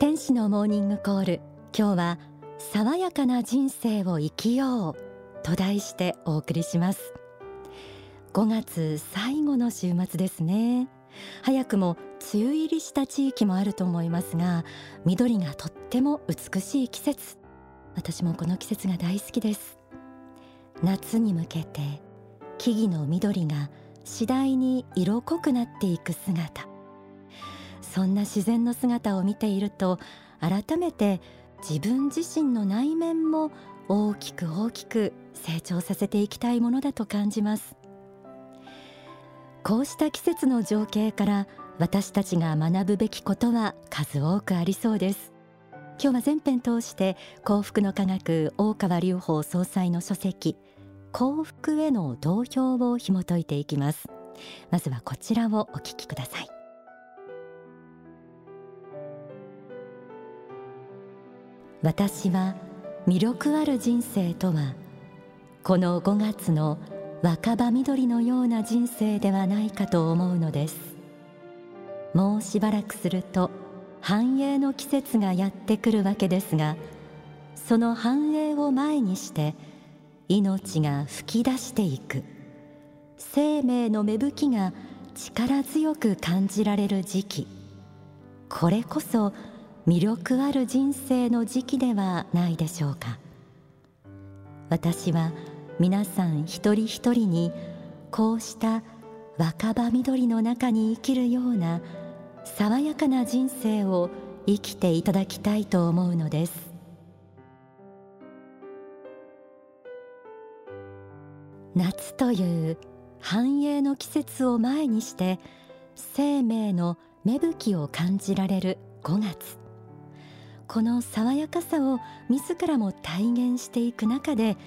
天使のモーニングコール。今日は爽やかな人生を生きようと題してお送りします。5月最後の週末ですね。早くも梅雨入りした地域もあると思いますが緑がとっても美しい季節。私もこの季節が大好きです。夏に向けて木々の緑が次第に色濃くなっていく姿。そんな自然の姿を見ていると改めて自分自身の内面も大きく大きく成長させていきたいものだと感じます。こうした季節の情景から私たちが学ぶべきことは数多くありそうです。今日は全編通して幸福の科学大川隆法総裁の書籍幸福への投票を紐解いていきます。まずはこちらをお聞きください。私は魅力ある人生とはこの5月の若葉緑のような人生ではないかと思うのです。もうしばらくすると繁栄の季節がやってくるわけですがその繁栄を前にして命が噴き出していく。生命の芽吹きが力強く感じられる時期。これこそ魅力ある人生の時期ではないでしょうか。私は皆さん一人一人にこうした若葉緑の中に生きるような爽やかな人生を生きていただきたいと思うのです。夏という繁栄の季節を前にして生命の芽吹きを感じられる5月。この爽やかさを自らも体現していく中で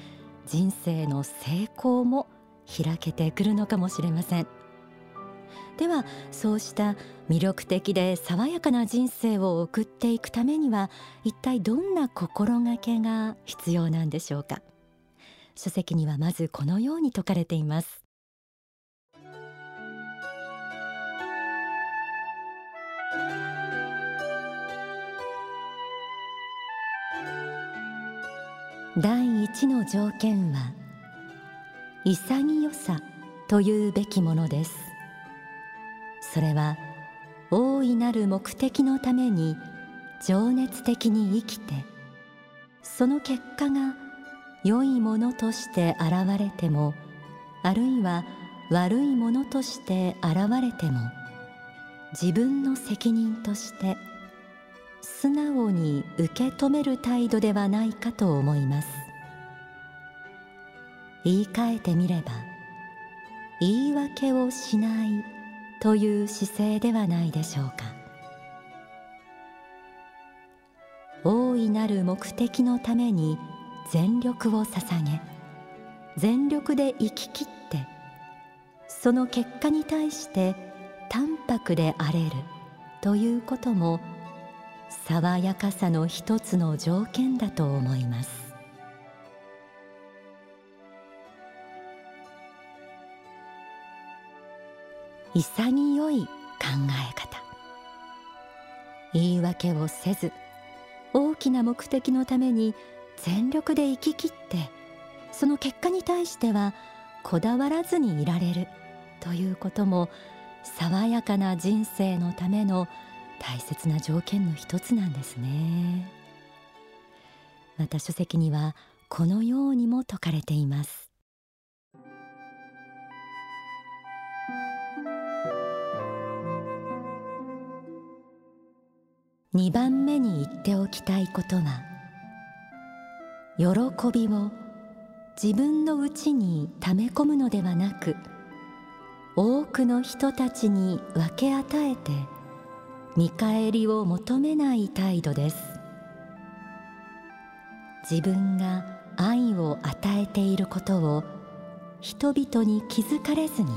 人生の成功も開けてくるのかもしれません。ではそうした魅力的で爽やかな人生を送っていくためには一体どんな心がけが必要なんでしょうか？書籍にはまずこのように説かれています。第一の条件は潔さというべきものです。それは大いなる目的のために情熱的に生きてその結果が良いものとして現れてもあるいは悪いものとして現れても自分の責任として素直に受け止める態度ではないかと思います。言い換えてみれば言い訳をしないという姿勢ではないでしょうか。大いなる目的のために全力を捧げ全力で生き切ってその結果に対して淡白であれるということも爽やかさの一つの条件だと思います。潔い考え方。言い訳をせず大きな目的のために全力で生き切ってその結果に対してはこだわらずにいられるということも爽やかな人生のための大切な条件の一つなんですね。また書籍にはこのようにも説かれています。2番目に言っておきたいことは喜びを自分の内に溜め込むのではなく多くの人たちに分け与えて見返りを求めない態度です。自分が愛を与えていることを人々に気づかれずに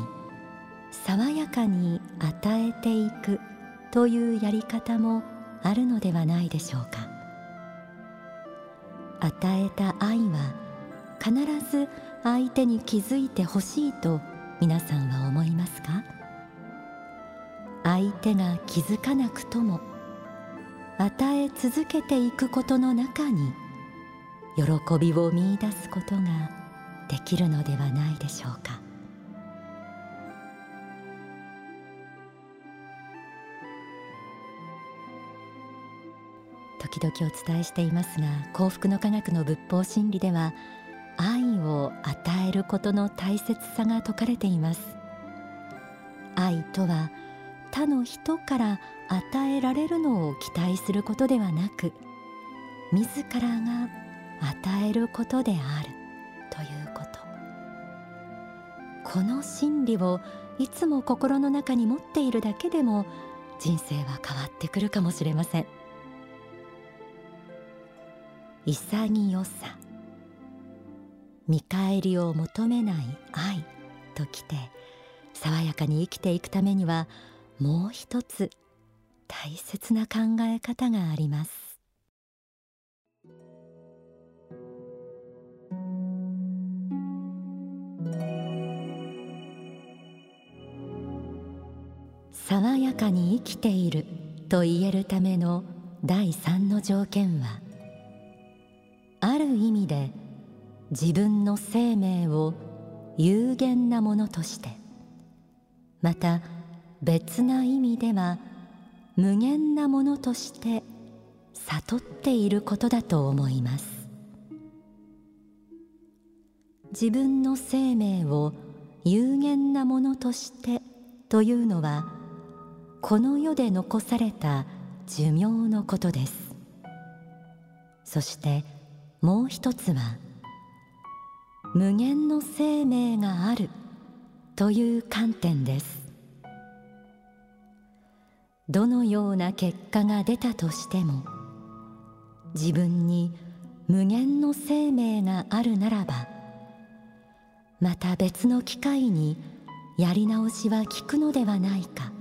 爽やかに与えていくというやり方もあるのではないでしょうか。与えた愛は必ず相手に気づいてほしいと皆さんは思いますか？相手が気づかなくとも与え続けていくことの中に喜びを見いだすことができるのではないでしょうか。時々お伝えしていますが幸福の科学の仏法真理では愛を与えることの大切さが説かれています。愛とは他の人から与えられるのを期待することではなく自らが与えることであるということ。この真理をいつも心の中に持っているだけでも人生は変わってくるかもしれません。潔さ見返りを求めない愛ときて爽やかに生きていくためにはもう一つ大切な考え方があります。爽やかに生きていると言えるための第三の条件はある意味で自分の生命を有限なものとしてまた別な意味では無限なものとして悟っていることだと思います。自分の生命を有限なものとしてというのはこの世で残された寿命のことです。そしてもう一つは無限の生命があるという観点です。どのような結果が出たとしても自分に無限の生命があるならばまた別の機会にやり直しは効くのではないか。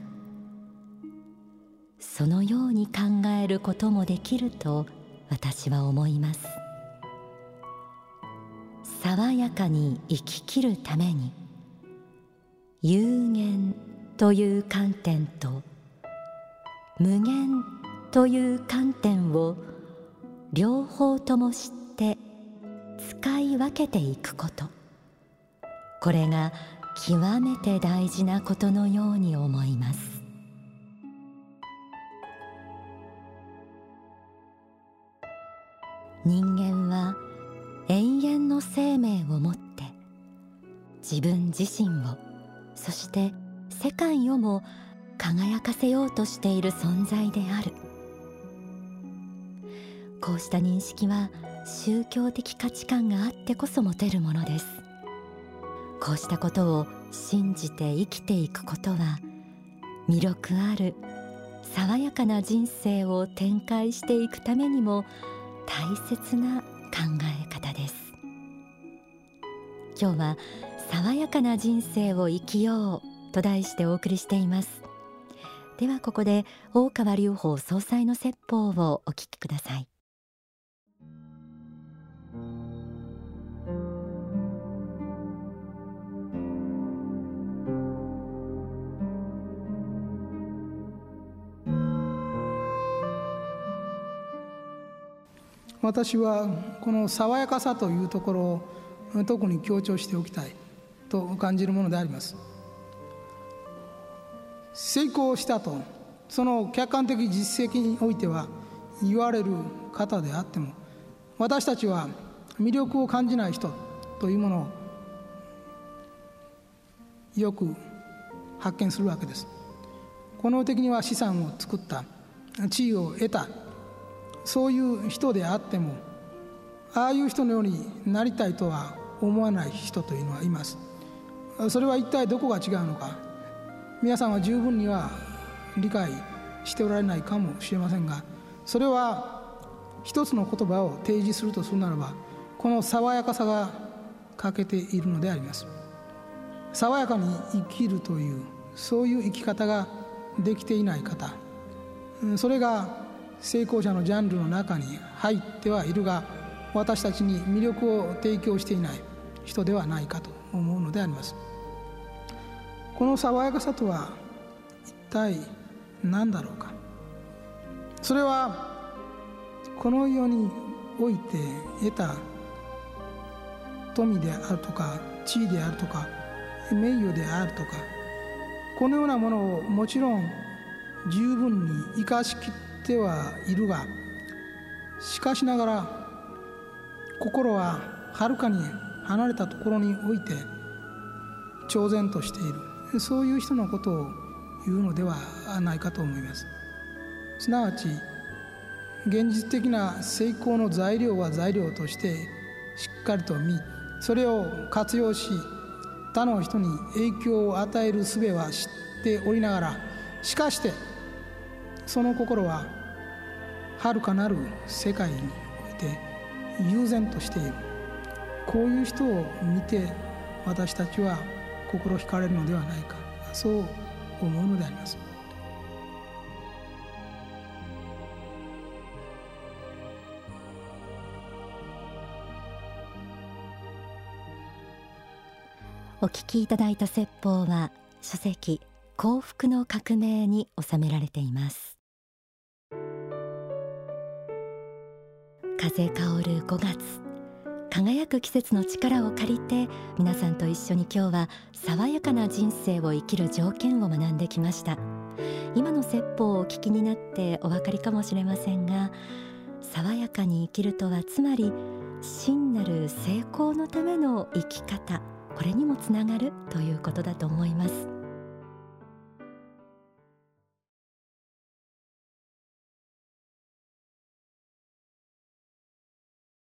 そのように考えることもできると私は思います。爽やかに生ききるために有限という観点と無限という観点を両方とも知って使い分けていくこと。これが極めて大事なことのように思います。人間は永遠の生命をもって自分自身をそして世界をも輝かせようとしている存在である。こうした認識は宗教的価値観があってこそ持てるものです。こうしたことを信じて生きていくことは魅力ある爽やかな人生を展開していくためにも大切な考え方です。今日は爽やかな人生を生きようと題してお送りしています。ではここで大川隆法総裁の説法をお聞きください。私はこの爽やかさというところを特に強調しておきたいと感じるものであります。成功したと。その客観的実績においては言われる方であっても私たちは魅力を感じない人というものをよく発見するわけです。この的には資産を作った地位を得たそういう人であってもああいう人のようになりたいとは思わない人というのはいます。それは一体どこが違うのか。皆さんは十分には理解しておられないかもしれませんがそれは一つの言葉を提示するとするならばこの爽やかさが欠けているのであります。爽やかに生きるというそういう生き方ができていない方それが成功者のジャンルの中に入ってはいるが私たちに魅力を提供していない人ではないかと思うのであります。この爽やかさとは一体何だろうか？それはこの世において得た富であるとか地位であるとか名誉であるとかこのようなものをもちろん十分に生かしきってはいるがしかしながら心ははるかに離れたところにおいて超然としている。そういう人のことを言うのではないかと思います。すなわち現実的な成功の材料は材料としてしっかりと見それを活用し他の人に影響を与える術は知っておりながらしかしてその心ははるかなる世界において悠然としている。こういう人を見て私たちは心惹かれるのではないか。そう思うのであります。お聞きいただいた説法は書籍幸福の革命に収められています。風香る5月。輝く季節の力を借りて皆さんと一緒に今日は爽やかな人生を生きる条件を学んできました。今の説法をお聞きになってお分かりかもしれませんが爽やかに生きるとはつまり真なる成功のための生き方これにもつながるということだと思います。